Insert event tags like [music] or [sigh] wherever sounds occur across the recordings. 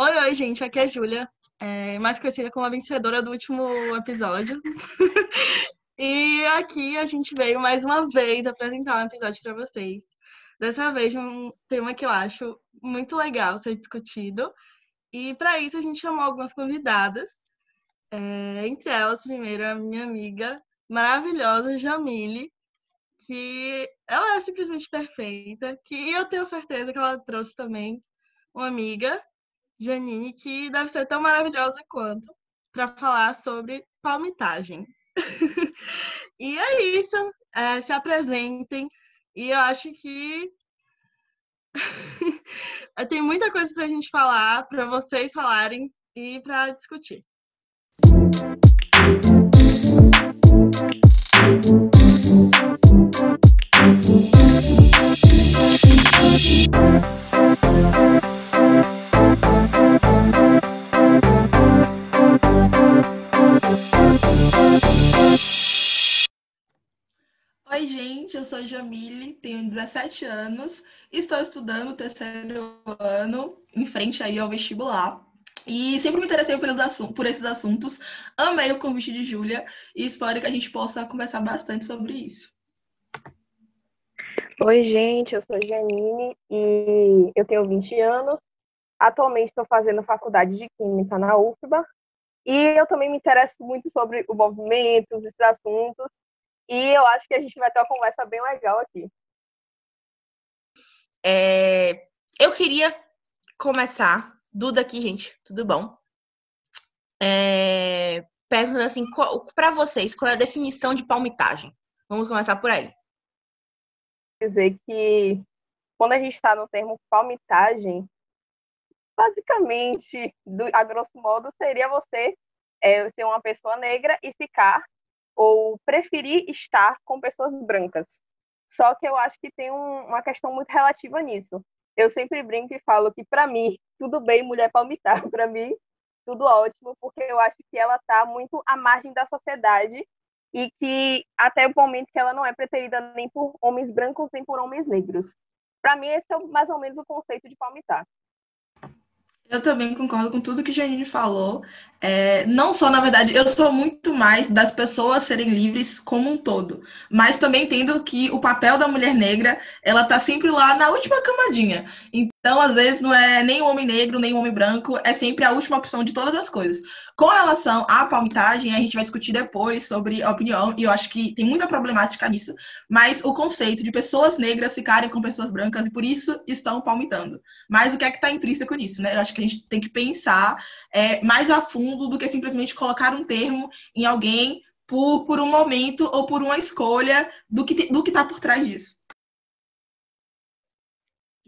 Oi, oi, gente, aqui é a Júlia, é, mais conhecida como a vencedora do último episódio. [laughs] e aqui a gente veio mais uma vez apresentar um episódio para vocês. Dessa vez, um tema que eu acho muito legal ser discutido. E para isso, a gente chamou algumas convidadas. É, entre elas, primeiro, a minha amiga maravilhosa, Jamile, que ela é simplesmente perfeita, que eu tenho certeza que ela trouxe também uma amiga, Janine, que deve ser tão maravilhosa quanto, para falar sobre palmitagem. [laughs] e é isso, é, se apresentem, e eu acho que [laughs] tem muita coisa para a gente falar, para vocês falarem e para discutir. Sou Jamile, tenho 17 anos, estou estudando terceiro ano, em frente aí ao vestibular. E sempre me interessei por esses assuntos, amei o convite de Júlia e espero que a gente possa conversar bastante sobre isso. Oi, gente, eu sou Janine e eu tenho 20 anos. Atualmente estou fazendo faculdade de Química na UFBA e eu também me interesso muito sobre o movimento, esses assuntos e eu acho que a gente vai ter uma conversa bem legal aqui. É, eu queria começar. Duda aqui, gente, tudo bom? É, perguntando assim, para vocês, qual é a definição de palmitagem? Vamos começar por aí. Dizer que quando a gente está no termo palmitagem, basicamente, do, a grosso modo, seria você é, ser uma pessoa negra e ficar ou preferir estar com pessoas brancas. Só que eu acho que tem um, uma questão muito relativa nisso. Eu sempre brinco e falo que, para mim, tudo bem mulher palmitar. [laughs] Para mim, tudo ótimo, porque eu acho que ela está muito à margem da sociedade e que, até o momento que ela não é preterida nem por homens brancos nem por homens negros. Para mim, esse é mais ou menos o conceito de palmitar. Eu também concordo com tudo que Janine falou. É, não só, na verdade, eu sou muito mais das pessoas serem livres como um todo, mas também entendo que o papel da mulher negra, ela tá sempre lá na última camadinha. Então, às vezes, não é nem o homem negro, nem o homem branco, é sempre a última opção de todas as coisas. Com relação à palmitagem, a gente vai discutir depois sobre a opinião, e eu acho que tem muita problemática nisso, mas o conceito de pessoas negras ficarem com pessoas brancas e por isso estão palmitando. Mas o que é que está intrínseco nisso, né? Eu acho que a gente tem que pensar é, mais a fundo do que simplesmente colocar um termo em alguém por, por um momento ou por uma escolha do que do que está por trás disso.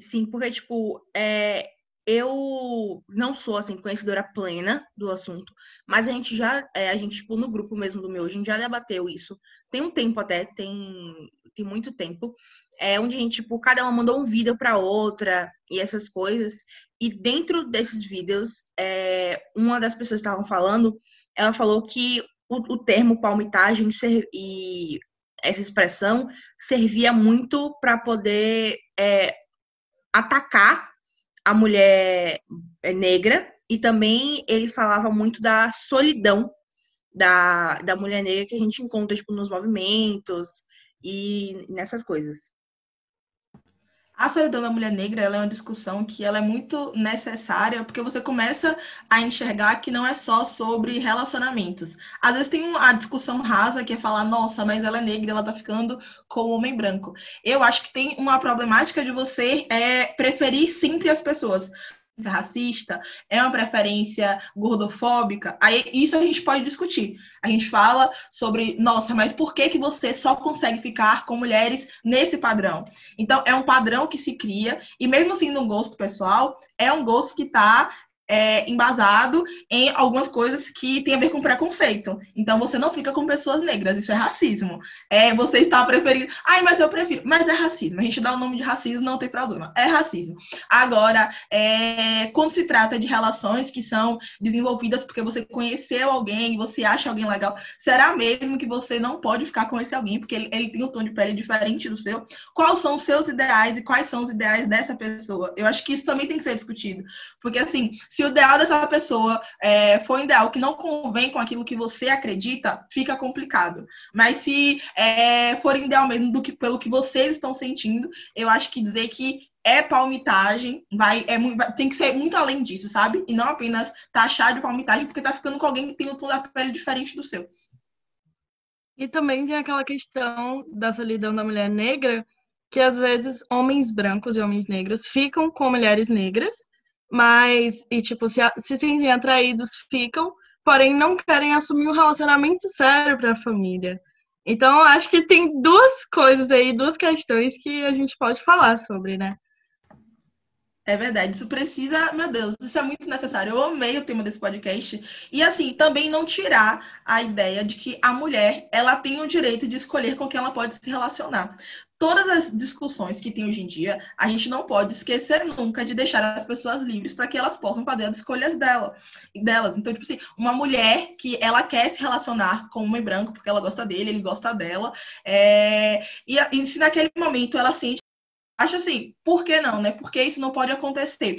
Sim, porque, tipo, é, eu não sou, assim, conhecedora plena do assunto, mas a gente já, é, a gente, tipo, no grupo mesmo do meu, a gente já debateu isso. Tem um tempo até, tem, tem muito tempo, é, onde a gente, tipo, cada uma mandou um vídeo para outra e essas coisas. E dentro desses vídeos, é, uma das pessoas que estavam falando, ela falou que o, o termo palmitagem e essa expressão servia muito para poder é, atacar a mulher eh, negra e também ele falava muito da solidão da, da mulher negra que a gente encontra tipo, nos movimentos e nessas coisas. A solidão da mulher negra é uma discussão que ela é muito necessária, porque você começa a enxergar que não é só sobre relacionamentos. Às vezes tem uma discussão rasa que é falar, nossa, mas ela é negra, ela tá ficando com o homem branco. Eu acho que tem uma problemática de você é, preferir sempre as pessoas racista, é uma preferência gordofóbica, aí isso a gente pode discutir. A gente fala sobre, nossa, mas por que que você só consegue ficar com mulheres nesse padrão? Então, é um padrão que se cria, e mesmo sendo um gosto pessoal, é um gosto que está é, embasado em algumas coisas que tem a ver com preconceito. Então você não fica com pessoas negras, isso é racismo. É, você está preferindo. Ai, mas eu prefiro. Mas é racismo. A gente dá o nome de racismo, não tem problema. É racismo. Agora, é, quando se trata de relações que são desenvolvidas porque você conheceu alguém, você acha alguém legal, será mesmo que você não pode ficar com esse alguém porque ele, ele tem um tom de pele diferente do seu? Quais são os seus ideais e quais são os ideais dessa pessoa? Eu acho que isso também tem que ser discutido. Porque, assim, se o ideal dessa pessoa é, for um ideal que não convém com aquilo que você acredita, fica complicado. Mas se é, for ideal mesmo do que, pelo que vocês estão sentindo, eu acho que dizer que é palmitagem, vai, é, tem que ser muito além disso, sabe? E não apenas taxar de palmitagem porque tá ficando com alguém que tem um tom da pele diferente do seu. E também tem aquela questão da solidão da mulher negra, que às vezes homens brancos e homens negros ficam com mulheres negras, mas, e tipo, se, se sentem atraídos, ficam, porém não querem assumir um relacionamento sério para a família. Então, acho que tem duas coisas aí, duas questões que a gente pode falar sobre, né? É verdade, isso precisa, meu Deus, isso é muito necessário. Eu amei o tema desse podcast. E assim, também não tirar a ideia de que a mulher, ela tem o direito de escolher com quem ela pode se relacionar. Todas as discussões que tem hoje em dia, a gente não pode esquecer nunca de deixar as pessoas livres para que elas possam fazer as escolhas dela, delas. Então, tipo assim, uma mulher que ela quer se relacionar com um homem branco porque ela gosta dele, ele gosta dela, é... e, e se naquele momento ela sente Acho assim, por que não, né? Porque isso não pode acontecer.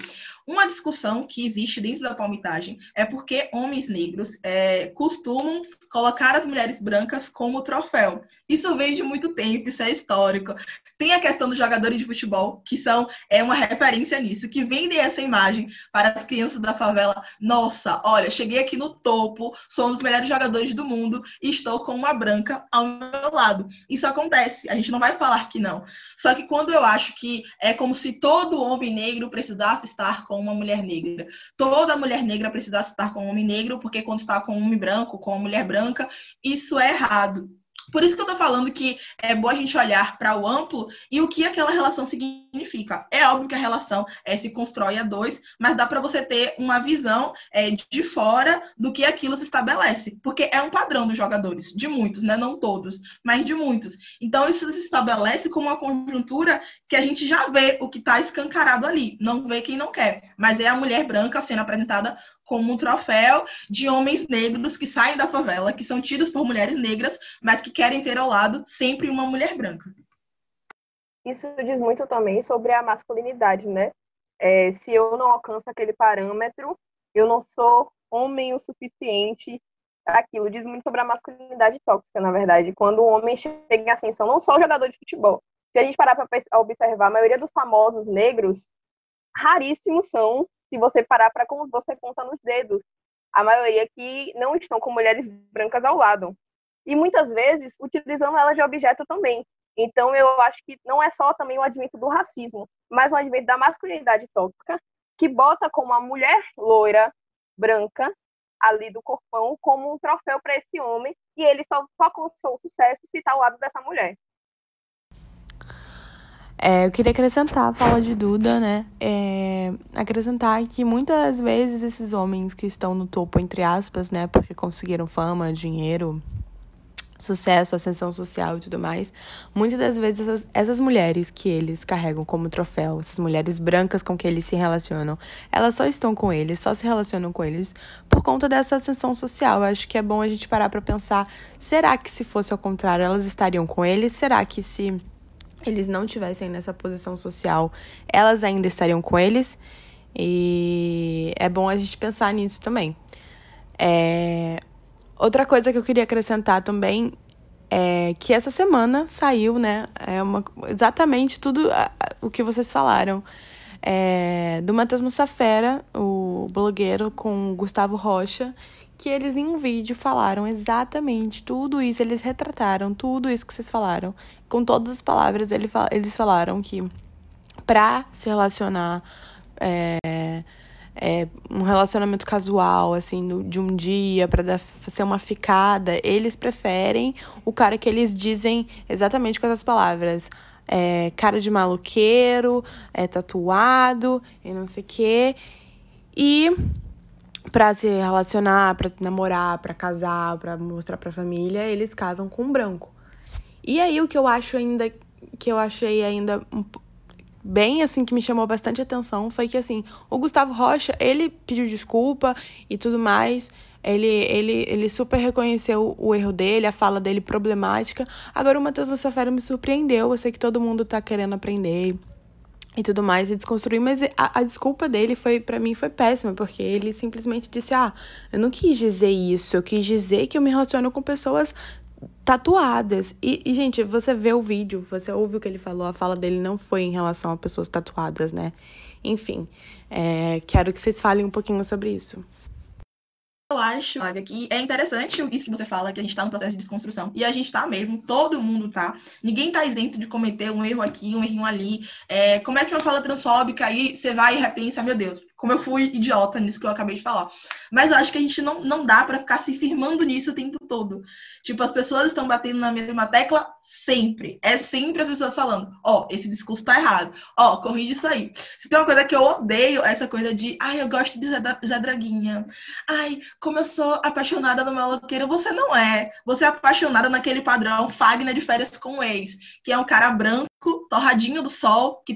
Uma discussão que existe dentro da palmitagem é porque homens negros é, costumam colocar as mulheres brancas como troféu. Isso vem de muito tempo, isso é histórico. Tem a questão dos jogadores de futebol, que são é uma referência nisso, que vendem essa imagem para as crianças da favela. Nossa, olha, cheguei aqui no topo, sou um dos melhores jogadores do mundo e estou com uma branca ao meu lado. Isso acontece, a gente não vai falar que não. Só que quando eu acho que é como se todo homem negro precisasse estar com uma mulher negra. Toda mulher negra precisasse estar com um homem negro, porque quando está com um homem branco, com uma mulher branca, isso é errado. Por isso que eu tô falando que é bom a gente olhar para o amplo e o que aquela relação significa. É óbvio que a relação é, se constrói a dois, mas dá para você ter uma visão é, de fora do que aquilo se estabelece. Porque é um padrão dos jogadores, de muitos, né? Não todos, mas de muitos. Então isso se estabelece como uma conjuntura que a gente já vê o que está escancarado ali. Não vê quem não quer. Mas é a mulher branca sendo apresentada como um troféu de homens negros que saem da favela, que são tidos por mulheres negras, mas que querem ter ao lado sempre uma mulher branca. Isso diz muito também sobre a masculinidade, né? É, se eu não alcanço aquele parâmetro, eu não sou homem o suficiente aquilo. Diz muito sobre a masculinidade tóxica, na verdade. Quando o homem chega em ascensão, não só o jogador de futebol. Se a gente parar para observar, a maioria dos famosos negros, raríssimos são se você parar para como você conta nos dedos, a maioria que não estão com mulheres brancas ao lado. E muitas vezes utilizando elas de objeto também. Então eu acho que não é só também o advento do racismo, mas o advento da masculinidade tóxica, que bota como a mulher loira, branca, ali do corpão, como um troféu para esse homem, e ele só, só alcançou sucesso se está ao lado dessa mulher. É, eu queria acrescentar a fala de Duda, né? É, acrescentar que muitas vezes esses homens que estão no topo, entre aspas, né? Porque conseguiram fama, dinheiro, sucesso, ascensão social e tudo mais, muitas das vezes essas, essas, mulheres que eles carregam como troféu, essas mulheres brancas com que eles se relacionam, elas só estão com eles, só se relacionam com eles por conta dessa ascensão social. Eu acho que é bom a gente parar para pensar, será que se fosse ao contrário, elas estariam com eles? Será que se eles não tivessem nessa posição social, elas ainda estariam com eles. E é bom a gente pensar nisso também. É... Outra coisa que eu queria acrescentar também é que essa semana saiu, né? É uma, exatamente tudo o que vocês falaram. É, do Matheus Mussafera, o blogueiro, com o Gustavo Rocha, que eles em um vídeo falaram exatamente tudo isso, eles retrataram tudo isso que vocês falaram. Com todas as palavras, eles falaram que pra se relacionar, é, é, um relacionamento casual, assim, de um dia, para ser uma ficada, eles preferem o cara que eles dizem exatamente com essas palavras. É, cara de maloqueiro, é tatuado e não sei o quê. E para se relacionar, para namorar, para casar, para mostrar para família, eles casam com um branco. E aí o que eu acho ainda que eu achei ainda bem assim que me chamou bastante atenção foi que assim, o Gustavo Rocha, ele pediu desculpa e tudo mais. Ele, ele, ele super reconheceu o erro dele, a fala dele problemática. Agora o Matheus Mussafera me surpreendeu. Eu sei que todo mundo tá querendo aprender e tudo mais e desconstruir, mas a, a desculpa dele foi para mim foi péssima, porque ele simplesmente disse: "Ah, eu não quis dizer isso, eu quis dizer que eu me relaciono com pessoas tatuadas". E, e gente, você vê o vídeo, você ouve o que ele falou, a fala dele não foi em relação a pessoas tatuadas, né? Enfim, é, quero que vocês falem um pouquinho sobre isso. Eu acho, Flávia, que é interessante isso que você fala, que a gente está no processo de desconstrução. E a gente está mesmo, todo mundo tá. Ninguém está isento de cometer um erro aqui, um errinho ali. É, como é que uma fala transfóbica aí você vai e repensa, meu Deus, como eu fui idiota nisso que eu acabei de falar. Mas eu acho que a gente não, não dá para ficar se firmando nisso o tempo todo. Tipo, as pessoas estão batendo na mesma tecla sempre. É sempre as pessoas falando: ó, oh, esse discurso tá errado. Ó, oh, corrige isso aí. Se tem uma coisa que eu odeio, essa coisa de, ai, eu gosto de Zé Draguinha. Ai, como eu sou apaixonada no maloqueiro. Você não é. Você é apaixonada naquele padrão Fagner de férias com o ex, que é um cara branco torradinho do sol, que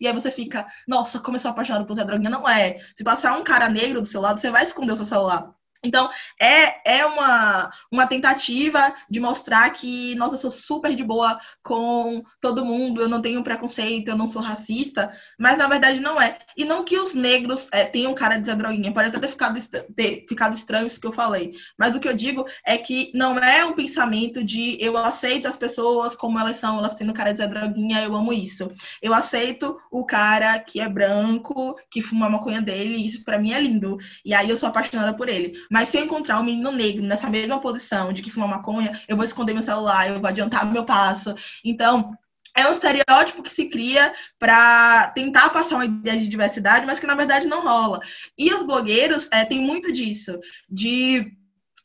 e aí você fica, nossa, como eu sou apaixonado por Zé Droguinha. Não é. Se passar um cara negro do seu lado, você vai esconder o seu celular. Então, é, é uma, uma tentativa de mostrar que, nossa, eu sou super de boa com todo mundo, eu não tenho preconceito, eu não sou racista, mas na verdade não é. E não que os negros é, tenham cara de Zé Droguinha, pode até ter ficado, ter ficado estranho isso que eu falei, mas o que eu digo é que não é um pensamento de eu aceito as pessoas como elas são, elas tendo cara de Zé Droguinha, eu amo isso. Eu aceito o cara que é branco, que fuma a maconha dele, isso para mim é lindo. E aí eu sou apaixonada por ele. Mas se eu encontrar um menino negro nessa mesma posição de que fuma maconha, eu vou esconder meu celular, eu vou adiantar meu passo. Então, é um estereótipo que se cria para tentar passar uma ideia de diversidade, mas que na verdade não rola. E os blogueiros é, têm muito disso, de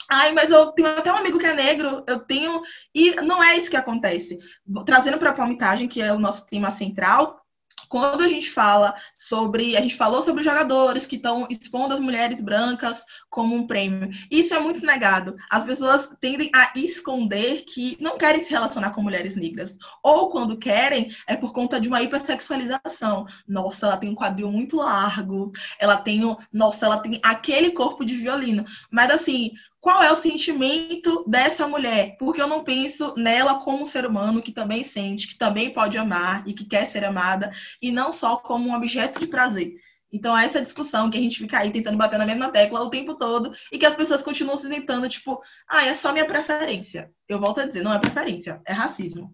Ai, mas eu tenho até um amigo que é negro, eu tenho. E não é isso que acontece. Trazendo para a palmitagem, que é o nosso tema central, quando a gente fala sobre, a gente falou sobre jogadores que estão expondo as mulheres brancas como um prêmio. Isso é muito negado. As pessoas tendem a esconder que não querem se relacionar com mulheres negras. Ou quando querem, é por conta de uma hipersexualização. Nossa, ela tem um quadril muito largo, ela tem, nossa, ela tem aquele corpo de violino. Mas assim, qual é o sentimento dessa mulher, porque eu não penso nela como um ser humano que também sente, que também pode amar e que quer ser amada, e não só como um objeto de prazer. Então, essa discussão que a gente fica aí tentando bater na mesma tecla o tempo todo e que as pessoas continuam se tentando, tipo, ah, é só minha preferência. Eu volto a dizer, não é preferência, é racismo.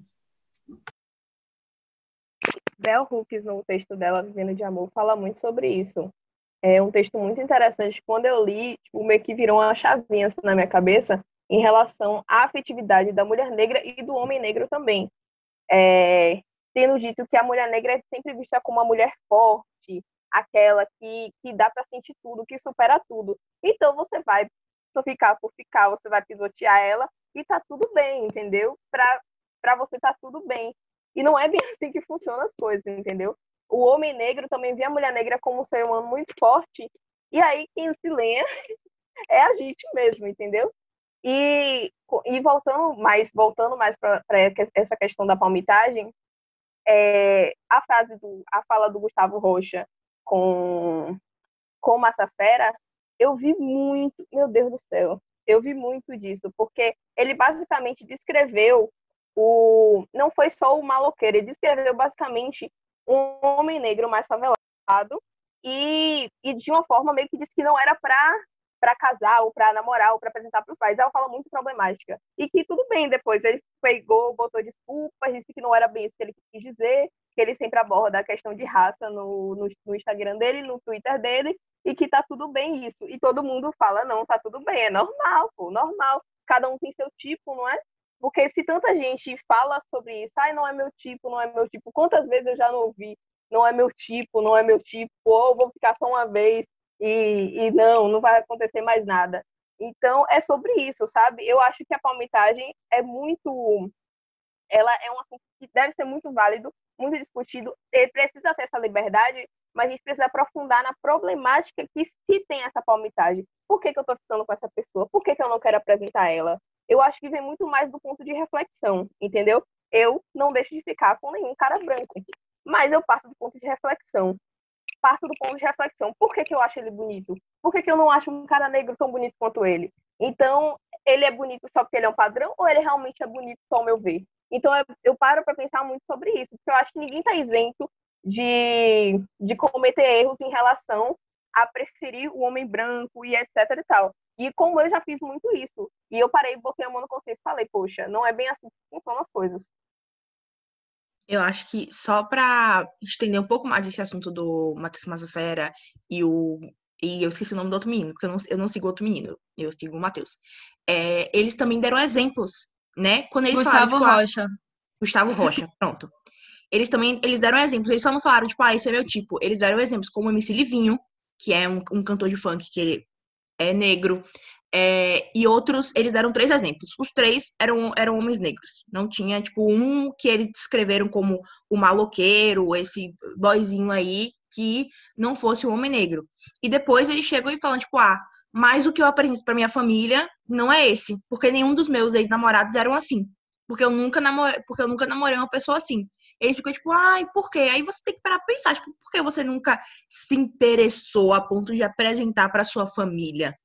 Bell Hooks, no texto dela, Vivendo de Amor, fala muito sobre isso. É um texto muito interessante. Quando eu li, tipo, meio que virou uma chavinha assim, na minha cabeça em relação à afetividade da mulher negra e do homem negro também. É, tendo dito que a mulher negra é sempre vista como uma mulher forte, aquela que, que dá para sentir tudo, que supera tudo. Então você vai só ficar por ficar, você vai pisotear ela e tá tudo bem, entendeu? Para você tá tudo bem. E não é bem [laughs] assim que funcionam as coisas, entendeu? O homem negro também vê a mulher negra como um ser humano muito forte, e aí quem se lenha [laughs] é a gente mesmo, entendeu? E, e voltando mais, voltando mais para essa questão da palmitagem, é, a frase do, a fala do Gustavo Rocha com com Massa Fera, eu vi muito, meu Deus do céu, eu vi muito disso, porque ele basicamente descreveu o não foi só o maloqueiro, ele descreveu basicamente um homem negro mais favelado e, e de uma forma meio que disse que não era para para casar ou para namorar ou para apresentar para os pais. É uma fala muito problemática. E que tudo bem, depois ele pegou, botou desculpas, disse que não era bem isso que ele quis dizer, que ele sempre aborda a questão de raça no, no, no Instagram dele, no Twitter dele, e que tá tudo bem isso. E todo mundo fala, não, tá tudo bem, é normal, pô, normal. Cada um tem seu tipo, não é? Porque se tanta gente fala sobre isso, ai, não é meu tipo, não é meu tipo, quantas vezes eu já não ouvi, não é meu tipo, não é meu tipo, ou vou ficar só uma vez e, e não, não vai acontecer mais nada. Então, é sobre isso, sabe? Eu acho que a palmitagem é muito. Ela é um assunto que deve ser muito válido, muito discutido, e precisa ter essa liberdade, mas a gente precisa aprofundar na problemática que se tem essa palmitagem. Por que, que eu estou ficando com essa pessoa? Por que, que eu não quero apresentar ela? Eu acho que vem muito mais do ponto de reflexão, entendeu? Eu não deixo de ficar com nenhum cara branco, mas eu passo do ponto de reflexão. Parto do ponto de reflexão. Por que, que eu acho ele bonito? Por que, que eu não acho um cara negro tão bonito quanto ele? Então, ele é bonito só porque ele é um padrão ou ele realmente é bonito ao meu ver? Então, eu, eu paro para pensar muito sobre isso, porque eu acho que ninguém está isento de, de cometer erros em relação a preferir o homem branco e etc e tal. E como eu já fiz muito isso, e eu parei, botei a mão no consciência e falei, poxa, não é bem assim que funcionam as coisas. Eu acho que só para estender um pouco mais esse assunto do Matheus Mazafera e o. E eu esqueci o nome do outro menino, porque eu não, eu não sigo outro menino, eu sigo o Matheus. É, eles também deram exemplos, né? Quando eles Gustavo falaram, tipo, Rocha. Gustavo Rocha, [laughs] pronto. Eles também, eles deram exemplos, eles só não falaram, tipo, ah, esse é meu tipo. Eles deram exemplos, como o MC Livinho, que é um, um cantor de funk que ele é negro. É, e outros, eles deram três exemplos. Os três eram, eram homens negros. Não tinha, tipo, um que eles descreveram como o maloqueiro, esse boyzinho aí, que não fosse um homem negro. E depois eles chegam e falam, tipo, ah, mas o que eu apresento para minha família não é esse, porque nenhum dos meus ex-namorados eram assim. Porque eu nunca namorei, porque eu nunca namorei uma pessoa assim. Eles ficam tipo, ai, por quê? Aí você tem que parar pra pensar, tipo, por que você nunca se interessou a ponto de apresentar para sua família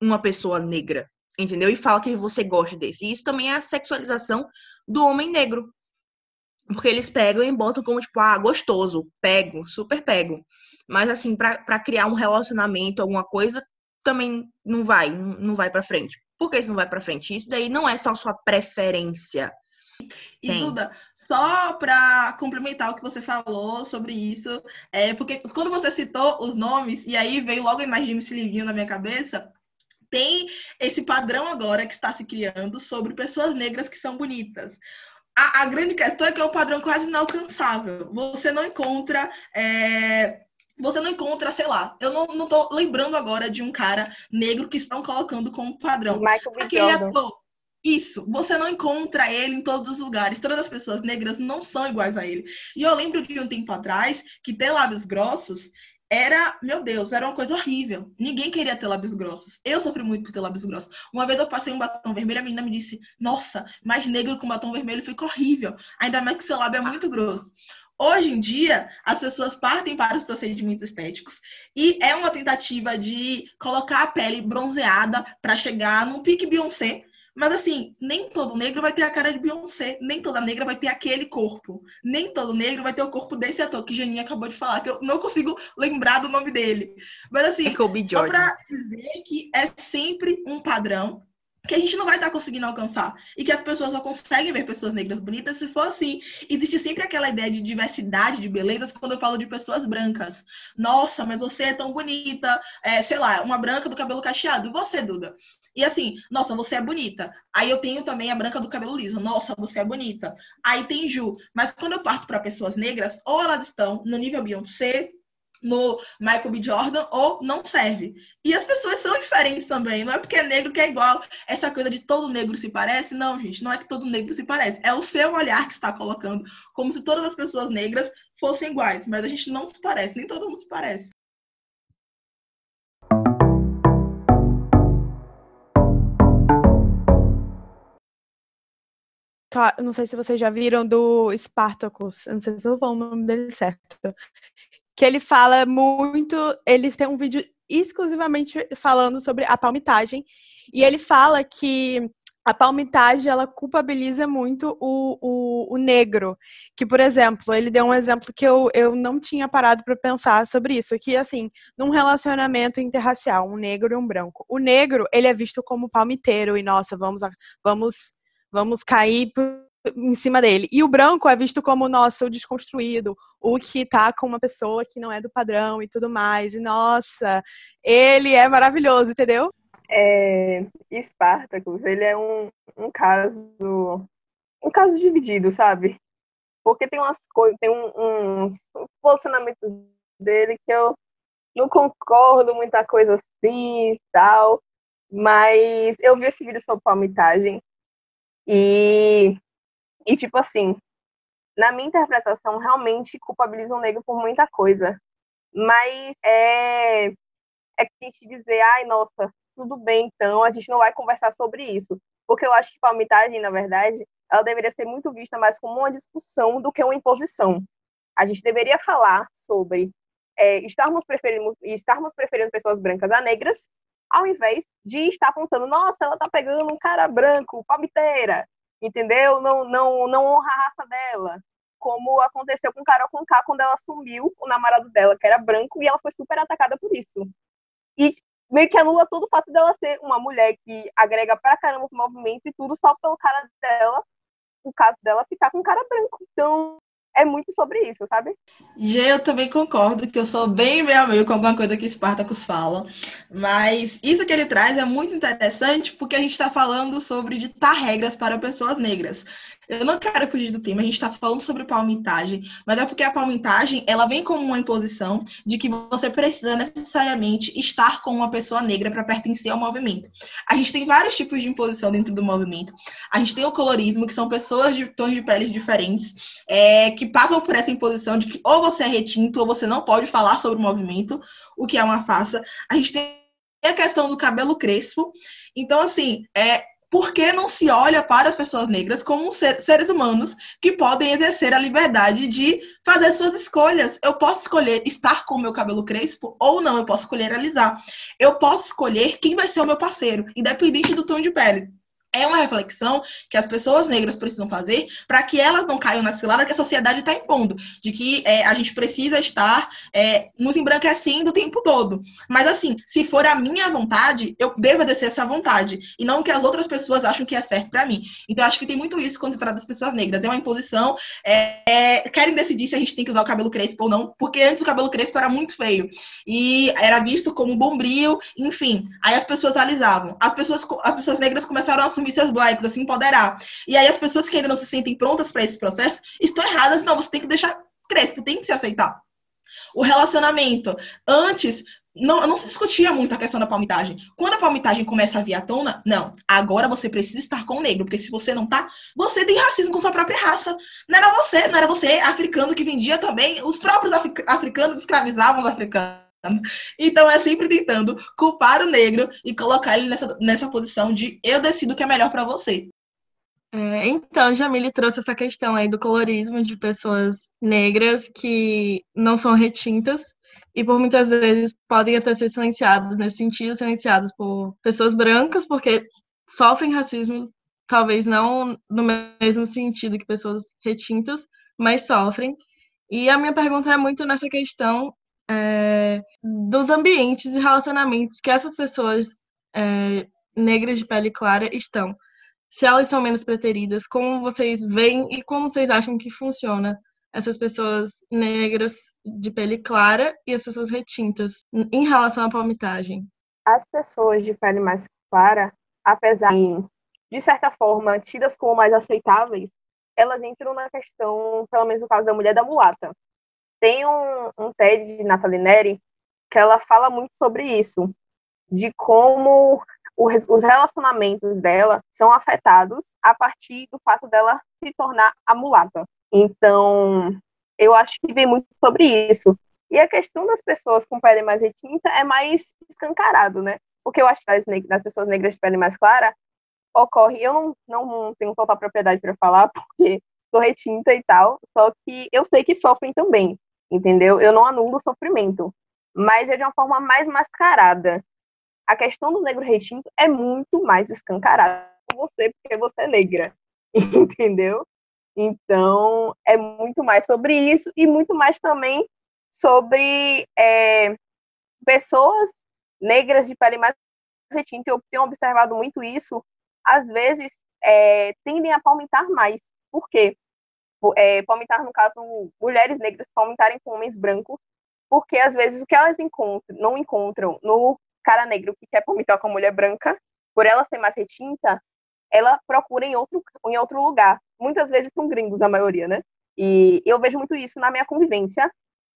uma pessoa negra? Entendeu? E fala que você gosta desse. E isso também é a sexualização do homem negro. Porque eles pegam e botam como, tipo, ah, gostoso, pego, super pego. Mas, assim, para criar um relacionamento, alguma coisa, também não vai, não vai para frente. Por que isso não vai para frente? Isso daí não é só sua preferência. E Tem. Duda, só para complementar o que você falou sobre isso, é porque quando você citou os nomes, e aí veio logo a imagem de Livinho na minha cabeça, tem esse padrão agora que está se criando sobre pessoas negras que são bonitas. A, a grande questão é que é um padrão quase inalcançável. Você não encontra. é, Você não encontra, sei lá, eu não, não tô lembrando agora de um cara negro que estão colocando como padrão. Michael B. Aquele Jordan. ator. Isso, você não encontra ele em todos os lugares. Todas as pessoas negras não são iguais a ele. E eu lembro de um tempo atrás que ter lábios grossos era, meu Deus, era uma coisa horrível. Ninguém queria ter lábios grossos. Eu sofri muito por ter lábios grossos. Uma vez eu passei um batom vermelho, a menina me disse: Nossa, mas negro com batom vermelho fica horrível. Ainda mais que seu lábio é muito grosso. Hoje em dia, as pessoas partem para os procedimentos estéticos e é uma tentativa de colocar a pele bronzeada para chegar num pique Beyoncé, mas assim, nem todo negro vai ter a cara de Beyoncé, nem toda negra vai ter aquele corpo. Nem todo negro vai ter o corpo desse ator que Janinha acabou de falar, que eu não consigo lembrar do nome dele. Mas assim, É Kobe só pra dizer que é sempre um padrão que a gente não vai estar conseguindo alcançar. E que as pessoas só conseguem ver pessoas negras bonitas se for assim. Existe sempre aquela ideia de diversidade de belezas quando eu falo de pessoas brancas. Nossa, mas você é tão bonita. É, sei lá, uma branca do cabelo cacheado. Você, Duda? E assim, nossa, você é bonita. Aí eu tenho também a branca do cabelo liso. Nossa, você é bonita. Aí tem Ju. Mas quando eu parto para pessoas negras, ou elas estão no nível Beyoncé, no Michael B. Jordan, ou não serve. E as pessoas são diferentes também. Não é porque é negro que é igual. Essa coisa de todo negro se parece. Não, gente, não é que todo negro se parece. É o seu olhar que está colocando como se todas as pessoas negras fossem iguais. Mas a gente não se parece. Nem todo mundo se parece. Ca- Não sei se vocês já viram do Spartacus, não sei se eu vou o nome dele certo. Que ele fala muito. Ele tem um vídeo exclusivamente falando sobre a palmitagem. E ele fala que a palmitagem ela culpabiliza muito o, o, o negro. Que, por exemplo, ele deu um exemplo que eu, eu não tinha parado para pensar sobre isso. Que, assim, num relacionamento interracial, um negro e um branco. O negro, ele é visto como palmiteiro e, nossa, vamos, vamos vamos cair em cima dele. E o branco é visto como, nossa, o desconstruído, o que tá com uma pessoa que não é do padrão e tudo mais. E, nossa, ele é maravilhoso, entendeu? É, Spartacus, ele é um, um caso um caso dividido, sabe? Porque tem umas coisas, tem um, uns posicionamentos dele que eu não concordo muita coisa assim e tal, mas eu vi esse vídeo sobre palmitagem e, e tipo assim, na minha interpretação, realmente culpabiliza o negro por muita coisa. Mas é, é gente dizer, ai, nossa, tudo bem, então a gente não vai conversar sobre isso. Porque eu acho que palmitagem, na verdade, ela deveria ser muito vista mais como uma discussão do que uma imposição. A gente deveria falar sobre é, estarmos, preferindo, estarmos preferindo pessoas brancas a negras, ao invés de estar apontando, nossa, ela tá pegando um cara branco, palmiteira, entendeu? Não, não, não honra a raça dela. como aconteceu com Carol Conká quando ela assumiu o namorado dela, que era branco, e ela foi super atacada por isso. E meio que anula todo o fato dela ser uma mulher que agrega pra caramba o movimento e tudo só pelo cara dela, o caso dela ficar com cara branco. Então, é muito sobre isso, sabe? Gê, eu também concordo que eu sou bem meio a meio com alguma coisa que Spartacus fala, mas isso que ele traz é muito interessante porque a gente está falando sobre ditar regras para pessoas negras. Eu não quero fugir do tema, a gente está falando sobre palmitagem, mas é porque a palmitagem ela vem como uma imposição de que você precisa necessariamente estar com uma pessoa negra para pertencer ao movimento. A gente tem vários tipos de imposição dentro do movimento. A gente tem o colorismo, que são pessoas de tons de pele diferentes, é, que passam por essa imposição de que ou você é retinto ou você não pode falar sobre o movimento, o que é uma farsa. A gente tem a questão do cabelo crespo. Então, assim, é, por que não se olha para as pessoas negras como seres humanos que podem exercer a liberdade de fazer suas escolhas? Eu posso escolher estar com o meu cabelo crespo ou não, eu posso escolher alisar. Eu posso escolher quem vai ser o meu parceiro, independente do tom de pele é uma reflexão que as pessoas negras precisam fazer para que elas não caiam na cilada que a sociedade está impondo, de que é, a gente precisa estar é, nos embranquecendo o tempo todo. Mas assim, se for a minha vontade, eu devo exercer essa vontade, e não o que as outras pessoas acham que é certo para mim. Então, acho que tem muito isso quando se trata das pessoas negras. É uma imposição. É, é, querem decidir se a gente tem que usar o cabelo crespo ou não, porque antes o cabelo crespo era muito feio. E era visto como bombril, enfim. Aí as pessoas alisavam. As pessoas, as pessoas negras começaram a assumir assumir seus blacks, a se empoderar. E aí as pessoas que ainda não se sentem prontas para esse processo estão erradas. Não, você tem que deixar crespo, tem que se aceitar. O relacionamento. Antes, não, não se discutia muito a questão da palmitagem. Quando a palmitagem começa a vir à tona, não. Agora você precisa estar com o negro, porque se você não tá, você tem racismo com sua própria raça. Não era você, não era você africano que vendia também. Os próprios africanos escravizavam os africanos. Então é sempre tentando culpar o negro e colocar ele nessa, nessa posição de eu decido o que é melhor para você. É, então, Jamile trouxe essa questão aí do colorismo de pessoas negras que não são retintas e por muitas vezes podem até ser silenciadas nesse sentido, silenciadas por pessoas brancas porque sofrem racismo, talvez não no mesmo sentido que pessoas retintas, mas sofrem. E a minha pergunta é muito nessa questão é, dos ambientes e relacionamentos que essas pessoas é, negras de pele clara estão. Se elas são menos preteridas, como vocês veem e como vocês acham que funciona essas pessoas negras de pele clara e as pessoas retintas em relação à palmitagem? As pessoas de pele mais clara, apesar de, de certa forma, tidas como mais aceitáveis, elas entram na questão, pelo menos no caso da mulher da mulata, tem um, um TED de Nathalie Neri que ela fala muito sobre isso, de como os relacionamentos dela são afetados a partir do fato dela se tornar a mulata. Então, eu acho que vem muito sobre isso. E a questão das pessoas com pele mais retinta é mais escancarado, né? Porque eu acho que das, das pessoas negras de pele mais clara ocorre, eu não, não tenho total propriedade para falar, [laughs] porque sou retinta e tal, só que eu sei que sofrem também entendeu? Eu não anulo o sofrimento, mas é de uma forma mais mascarada. A questão do negro retinto é muito mais escancarada com você, porque você é negra, [laughs] entendeu? Então, é muito mais sobre isso e muito mais também sobre é, pessoas negras de pele mais retinta. Eu tenho observado muito isso. Às vezes, é, tendem a palmitar mais. Por quê? É, palmitar, no caso, mulheres negras palmitarem com homens brancos, porque às vezes o que elas encontram, não encontram no cara negro que quer palmitar com a mulher branca, por ela ser mais retinta, ela procura em outro, em outro lugar. Muitas vezes são gringos, a maioria, né? E eu vejo muito isso na minha convivência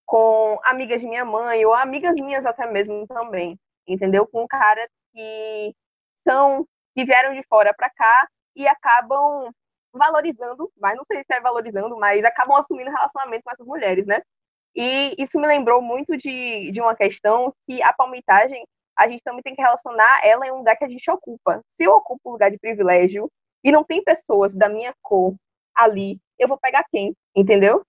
com amigas de minha mãe, ou amigas minhas até mesmo também, entendeu? Com caras que são, que vieram de fora para cá e acabam valorizando, mas não sei se é valorizando, mas acabam assumindo relacionamento com essas mulheres, né? E isso me lembrou muito de, de uma questão que a palmitagem, a gente também tem que relacionar ela em um lugar que a gente ocupa. Se eu ocupo um lugar de privilégio e não tem pessoas da minha cor ali, eu vou pegar quem, entendeu?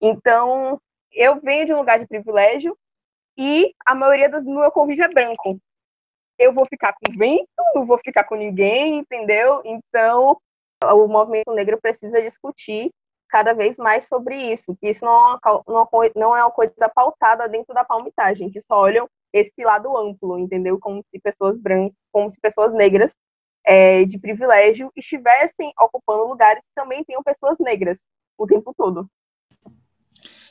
Então, eu venho de um lugar de privilégio e a maioria do meu convívio é branco. Eu vou ficar com vento, não vou ficar com ninguém, entendeu? Então, o movimento negro precisa discutir cada vez mais sobre isso, que isso não é uma, não é uma coisa pautada dentro da palmitagem, que só olham esse lado amplo, entendeu? Como se pessoas brancas, como se pessoas negras é, de privilégio estivessem ocupando lugares que também tenham pessoas negras o tempo todo.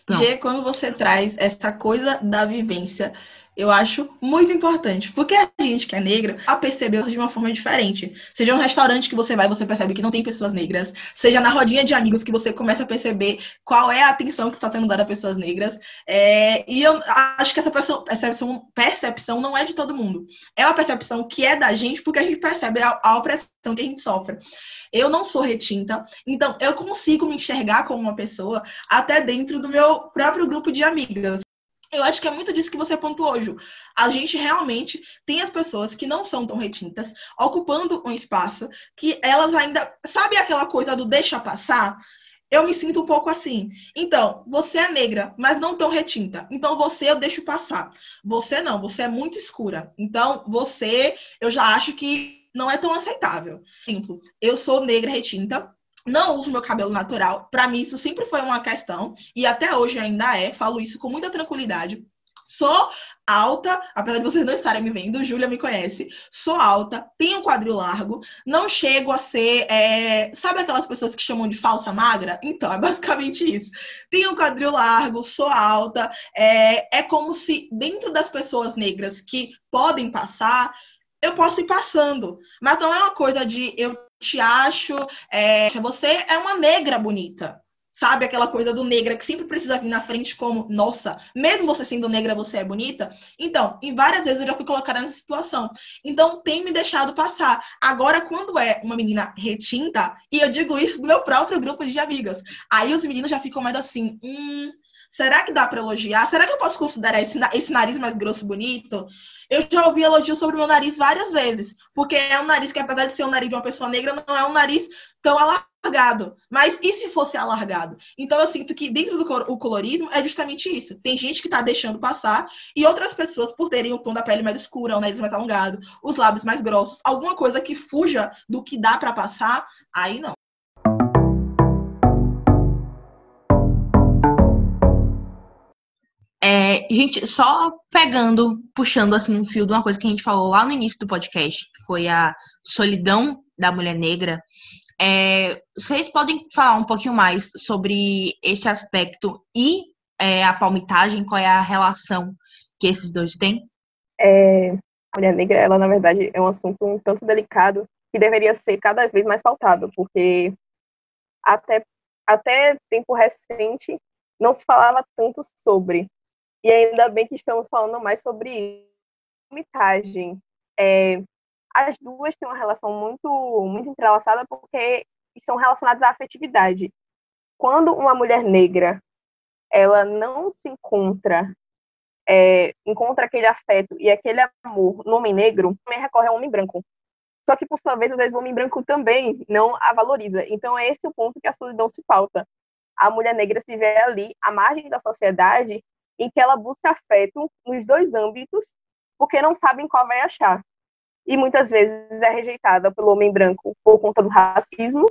G, quando você traz essa coisa da vivência eu acho muito importante. Porque a gente que é negra a perceber de uma forma diferente. Seja um restaurante que você vai, você percebe que não tem pessoas negras. Seja na rodinha de amigos que você começa a perceber qual é a atenção que está sendo dada a pessoas negras. É... e eu acho que essa percepção, percepção não é de todo mundo. É uma percepção que é da gente porque a gente percebe a, a opressão que a gente sofre. Eu não sou retinta, então eu consigo me enxergar como uma pessoa até dentro do meu próprio grupo de amigas. Eu acho que é muito disso que você pontuou, Ju. A gente realmente tem as pessoas que não são tão retintas ocupando um espaço que elas ainda. Sabe aquela coisa do deixa passar? Eu me sinto um pouco assim. Então, você é negra, mas não tão retinta. Então, você eu deixo passar. Você não, você é muito escura. Então, você eu já acho que não é tão aceitável. Exemplo, eu sou negra retinta, não uso meu cabelo natural. Para mim, isso sempre foi uma questão, e até hoje ainda é. Falo isso com muita tranquilidade. Sou alta, apesar de vocês não estarem me vendo, Júlia me conhece. Sou alta, tenho quadril largo, não chego a ser. É... Sabe aquelas pessoas que chamam de falsa magra? Então, é basicamente isso. Tenho quadril largo, sou alta. É, é como se dentro das pessoas negras que podem passar, eu posso ir passando. Mas não é uma coisa de eu te acho, é, você é uma negra bonita. Sabe aquela coisa do negra que sempre precisa vir na frente como, nossa, mesmo você sendo negra, você é bonita? Então, em várias vezes eu já fui colocada nessa situação. Então, tem me deixado passar. Agora, quando é uma menina retinta, e eu digo isso do meu próprio grupo de amigas, aí os meninos já ficam mais assim, hum, será que dá para elogiar? Será que eu posso considerar esse, esse nariz mais grosso bonito? Eu já ouvi elogios sobre o meu nariz várias vezes, porque é um nariz que, apesar de ser um nariz de uma pessoa negra, não é um nariz tão alargado. Mas e se fosse alargado? Então eu sinto que dentro do colorismo é justamente isso. Tem gente que está deixando passar e outras pessoas, por terem o tom da pele mais escura, o nariz mais alongado, os lábios mais grossos, alguma coisa que fuja do que dá para passar, aí não. Gente, só pegando, puxando assim um fio de uma coisa que a gente falou lá no início do podcast, que foi a solidão da mulher negra. É, vocês podem falar um pouquinho mais sobre esse aspecto e é, a palmitagem, qual é a relação que esses dois têm? É, a mulher negra, ela na verdade é um assunto um tanto delicado que deveria ser cada vez mais pautado, porque até, até tempo recente não se falava tanto sobre. E ainda bem que estamos falando mais sobre imitagem. É, as duas têm uma relação muito, muito entrelaçada porque são relacionadas à afetividade. Quando uma mulher negra ela não se encontra, é, encontra aquele afeto e aquele amor no homem negro, também recorre ao homem branco. Só que, por sua vez, às vezes o homem branco também não a valoriza. Então, é esse o ponto que a solidão se pauta. A mulher negra se vê ali, à margem da sociedade, em que ela busca afeto nos dois âmbitos, porque não sabem qual vai achar. E muitas vezes é rejeitada pelo homem branco por conta do racismo,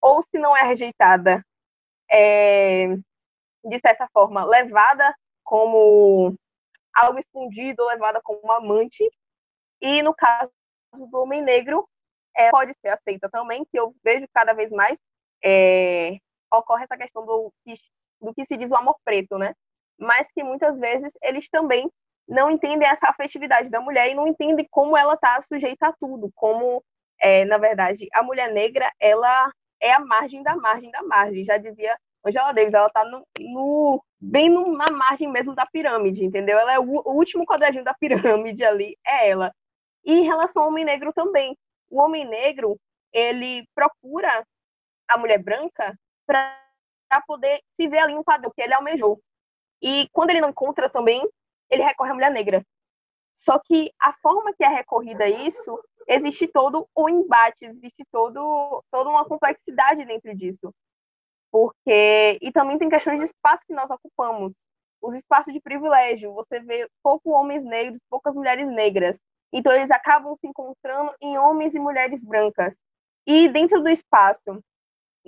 ou se não é rejeitada, é, de certa forma, levada como algo escondido, levada como amante. E no caso do homem negro, é, pode ser aceita também, que eu vejo cada vez mais é, ocorre essa questão do, do que se diz o amor preto, né? Mas que muitas vezes eles também não entendem essa afetividade da mulher e não entendem como ela está sujeita a tudo, como, é, na verdade, a mulher negra, ela é a margem da margem da margem, já dizia Angela Davis, ela está no, no, bem na margem mesmo da pirâmide, entendeu? Ela é o, o último quadradinho da pirâmide ali, é ela. E em relação ao homem negro também, o homem negro, ele procura a mulher branca para poder se ver ali um padrão que ele almejou. E quando ele não encontra também, ele recorre à mulher negra. Só que a forma que é recorrida isso, existe todo o um embate, existe todo, toda uma complexidade dentro disso. Porque e também tem questões de espaço que nós ocupamos. Os espaços de privilégio, você vê pouco homens negros, poucas mulheres negras. Então eles acabam se encontrando em homens e mulheres brancas. E dentro do espaço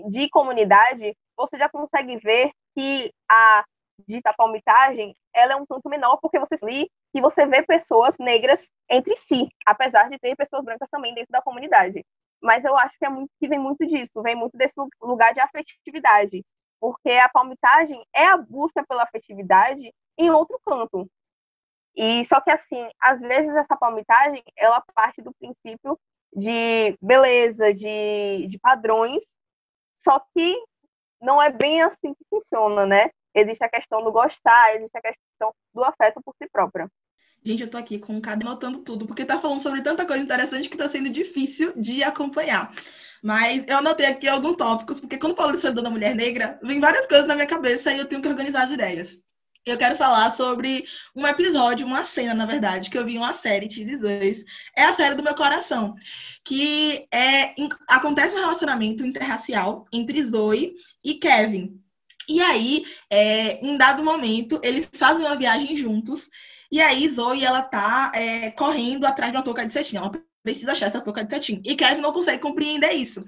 de comunidade, você já consegue ver que a dita palmitagem ela é um tanto menor porque você li que você vê pessoas negras entre si, apesar de ter pessoas brancas também dentro da comunidade. Mas eu acho que é muito que vem muito disso, vem muito desse lugar de afetividade, porque a palmitagem é a busca pela afetividade em outro canto. E só que assim, às vezes essa palmitagem, ela parte do princípio de beleza, de, de padrões, só que não é bem assim que funciona, né? Existe a questão do gostar, existe a questão do afeto por si própria. Gente, eu tô aqui com caderno anotando tudo, porque tá falando sobre tanta coisa interessante que tá sendo difícil de acompanhar. Mas eu anotei aqui alguns tópicos, porque quando falo de solidão da mulher negra, vem várias coisas na minha cabeça e eu tenho que organizar as ideias. Eu quero falar sobre um episódio, uma cena, na verdade, que eu vi em uma série, 2. É a série do meu coração, que é acontece um relacionamento interracial entre Zoe e Kevin. E aí, é, em dado momento, eles fazem uma viagem juntos. E aí, Zoe, ela tá é, correndo atrás de uma touca de cetim. Ela precisa achar essa touca de cetim. E Kevin não consegue compreender isso.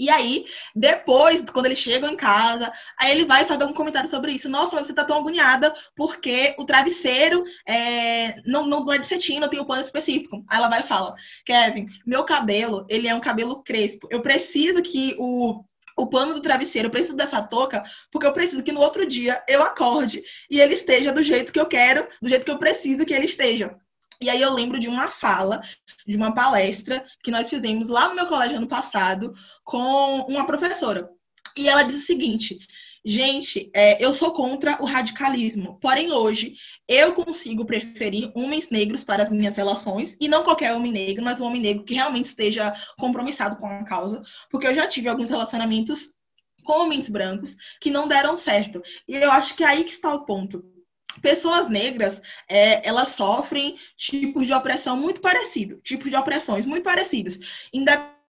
E aí, depois, quando eles chegam em casa, aí ele vai fazer um comentário sobre isso. Nossa, mas você tá tão agoniada porque o travesseiro é, não, não é de cetim, não tem um pano específico. Aí ela vai e fala, Kevin, meu cabelo, ele é um cabelo crespo. Eu preciso que o o pano do travesseiro, eu preciso dessa touca, porque eu preciso que no outro dia eu acorde e ele esteja do jeito que eu quero, do jeito que eu preciso que ele esteja. E aí eu lembro de uma fala, de uma palestra que nós fizemos lá no meu colégio ano passado com uma professora. E ela diz o seguinte: Gente, é, eu sou contra o radicalismo. Porém, hoje, eu consigo preferir homens negros para as minhas relações, e não qualquer homem negro, mas um homem negro que realmente esteja compromissado com a causa, porque eu já tive alguns relacionamentos com homens brancos que não deram certo. E eu acho que é aí que está o ponto pessoas negras, é, elas sofrem tipos de opressão muito parecidos, tipos de opressões muito parecidos. Independente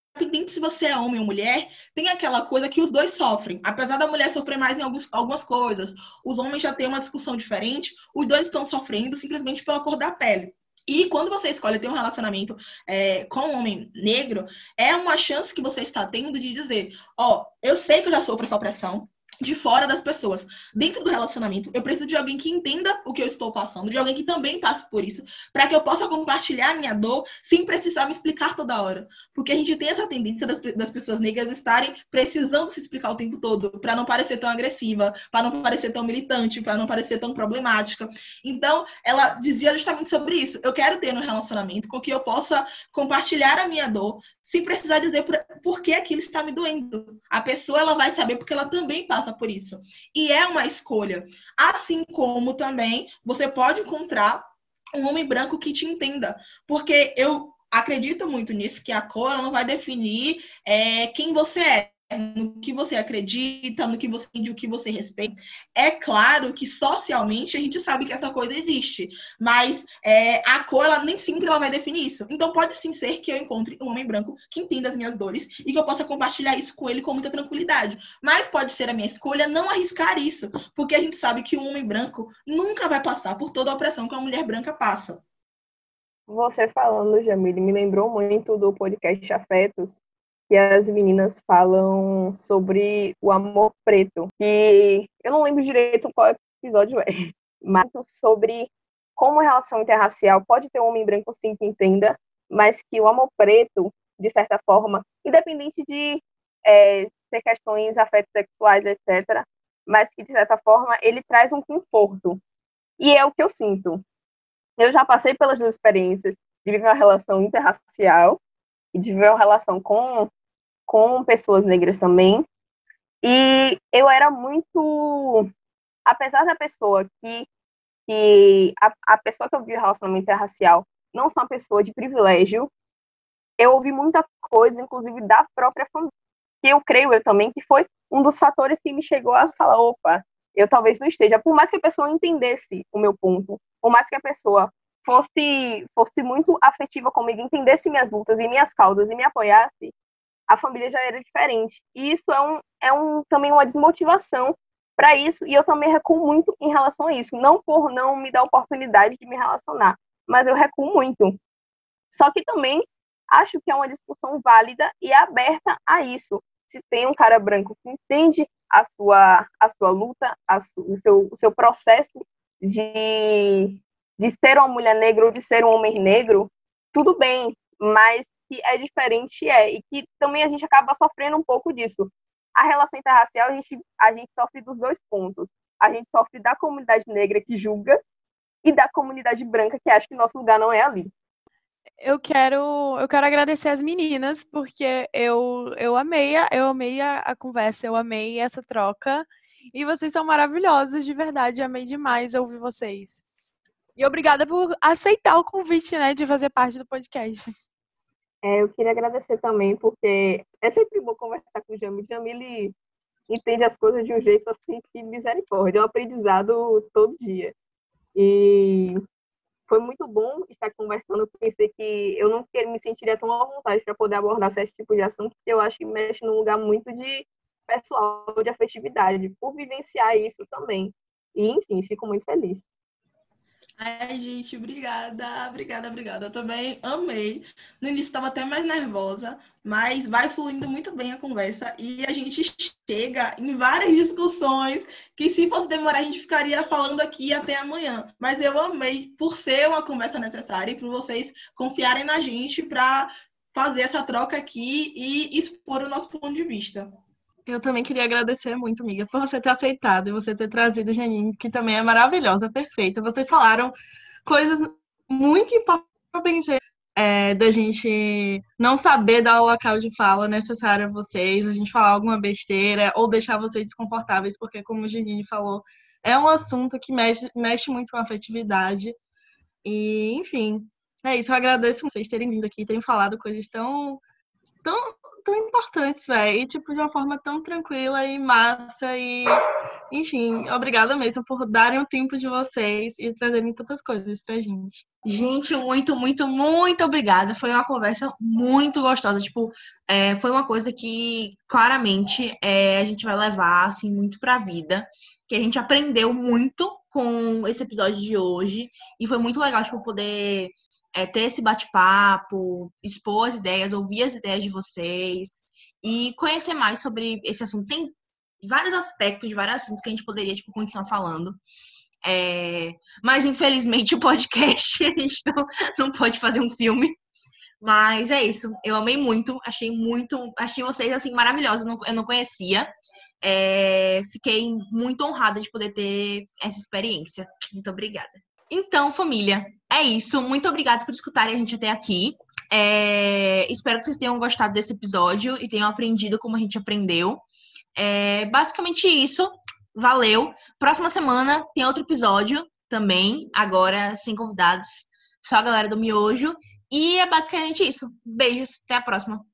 se você é homem ou mulher, tem aquela coisa que os dois sofrem. Apesar da mulher sofrer mais em alguns, algumas coisas, os homens já têm uma discussão diferente, os dois estão sofrendo simplesmente pela cor da pele. E quando você escolhe ter um relacionamento é, com um homem negro, é uma chance que você está tendo de dizer: Ó, oh, eu sei que eu já sofro essa opressão, de fora das pessoas. Dentro do relacionamento, eu preciso de alguém que entenda o que eu estou passando, de alguém que também passe por isso, para que eu possa compartilhar a minha dor sem precisar me explicar toda hora. Porque a gente tem essa tendência das, das pessoas negras estarem precisando se explicar o tempo todo, para não parecer tão agressiva, para não parecer tão militante, para não parecer tão problemática. Então, ela dizia justamente sobre isso. Eu quero ter um relacionamento com que eu possa compartilhar a minha dor sem precisar dizer por, por que aquilo está me doendo. A pessoa ela vai saber porque ela também passa por isso. E é uma escolha. Assim como também você pode encontrar um homem branco que te entenda. Porque eu acredito muito nisso, que a cor não vai definir é, quem você é no que você acredita, no que você o que você respeita. É claro que socialmente a gente sabe que essa coisa existe, mas é, a cor ela nem sempre ela vai definir isso. Então pode sim ser que eu encontre um homem branco que entenda as minhas dores e que eu possa compartilhar isso com ele com muita tranquilidade. Mas pode ser a minha escolha não arriscar isso, porque a gente sabe que um homem branco nunca vai passar por toda a opressão que uma mulher branca passa. Você falando, Jamile, me lembrou muito do podcast Afetos, que as meninas falam sobre o amor preto, que eu não lembro direito qual episódio é, mas sobre como a relação interracial pode ter um homem branco sim que entenda, mas que o amor preto, de certa forma, independente de é, ter questões afeto-sexuais, etc., mas que, de certa forma, ele traz um conforto. E é o que eu sinto. Eu já passei pelas duas experiências de viver uma relação interracial e de viver uma relação com com pessoas negras também. E eu era muito. Apesar da pessoa que. que a, a pessoa que eu vi relacionamento interracial não sou uma pessoa de privilégio, eu ouvi muita coisa, inclusive da própria família, que eu creio eu também que foi um dos fatores que me chegou a falar, opa, eu talvez não esteja, por mais que a pessoa entendesse o meu ponto, por mais que a pessoa fosse fosse muito afetiva comigo, entendesse minhas lutas e minhas causas e me apoiasse, a família já era diferente. E isso é, um, é um, também uma desmotivação para isso, e eu também recuo muito em relação a isso. Não por não me dar oportunidade de me relacionar, mas eu recuo muito. Só que também acho que é uma discussão válida e aberta a isso. Se tem um cara branco que entende a sua, a sua luta, a su, o, seu, o seu processo de, de ser uma mulher negra ou de ser um homem negro, tudo bem, mas que é diferente é, e que também a gente acaba sofrendo um pouco disso. A relação interracial, a gente, a gente sofre dos dois pontos. A gente sofre da comunidade negra que julga e da comunidade branca que acha que nosso lugar não é ali. Eu quero, eu quero agradecer as meninas, porque eu, eu amei, a, eu amei a, a conversa, eu amei essa troca. E vocês são maravilhosas, de verdade. Amei demais ouvir vocês. E obrigada por aceitar o convite, né, de fazer parte do podcast. É, eu queria agradecer também, porque é sempre bom conversar com o Jamil. Jamil entende as coisas de um jeito assim que misericórdia, é um aprendizado todo dia. E foi muito bom estar conversando. Pensei que eu não me sentiria tão à vontade para poder abordar esse tipo de assunto, porque eu acho que mexe num lugar muito de pessoal, de afetividade, por vivenciar isso também. E, enfim, fico muito feliz. Ai, gente, obrigada, obrigada, obrigada. Eu também amei. No início estava até mais nervosa, mas vai fluindo muito bem a conversa e a gente chega em várias discussões que se fosse demorar a gente ficaria falando aqui até amanhã. Mas eu amei por ser uma conversa necessária e por vocês confiarem na gente para fazer essa troca aqui e expor o nosso ponto de vista. Eu também queria agradecer muito, amiga, por você ter aceitado e você ter trazido Janine, que também é maravilhosa, perfeita. Vocês falaram coisas muito importantes é, da gente não saber dar o local de fala necessário a vocês, a gente falar alguma besteira ou deixar vocês desconfortáveis, porque, como o Janine falou, é um assunto que mexe, mexe muito com a afetividade. E, enfim, é isso. Eu agradeço vocês terem vindo aqui, terem falado coisas tão, tão tão importantes, velho. E, tipo, de uma forma tão tranquila e massa. E, enfim, obrigada mesmo por darem o tempo de vocês e trazerem tantas coisas pra gente. Gente, muito, muito, muito obrigada. Foi uma conversa muito gostosa. Tipo, é, foi uma coisa que claramente é, a gente vai levar, assim, muito pra vida. Que a gente aprendeu muito com esse episódio de hoje. E foi muito legal, tipo, poder é, ter esse bate-papo, expor as ideias, ouvir as ideias de vocês e conhecer mais sobre esse assunto. Tem vários aspectos, vários assuntos que a gente poderia tipo, continuar falando. É... Mas infelizmente [laughs] o podcast a gente não, não pode fazer um filme. Mas é isso. Eu amei muito, achei muito, achei vocês assim maravilhosos. Eu não, conhecia. É... Fiquei muito honrada de poder ter essa experiência. Muito obrigada. Então, família, é isso. Muito obrigada por escutarem a gente até aqui. É... Espero que vocês tenham gostado desse episódio e tenham aprendido como a gente aprendeu. É basicamente isso. Valeu. Próxima semana tem outro episódio também, agora sem convidados, só a galera do Miojo. E é basicamente isso. Beijos, até a próxima.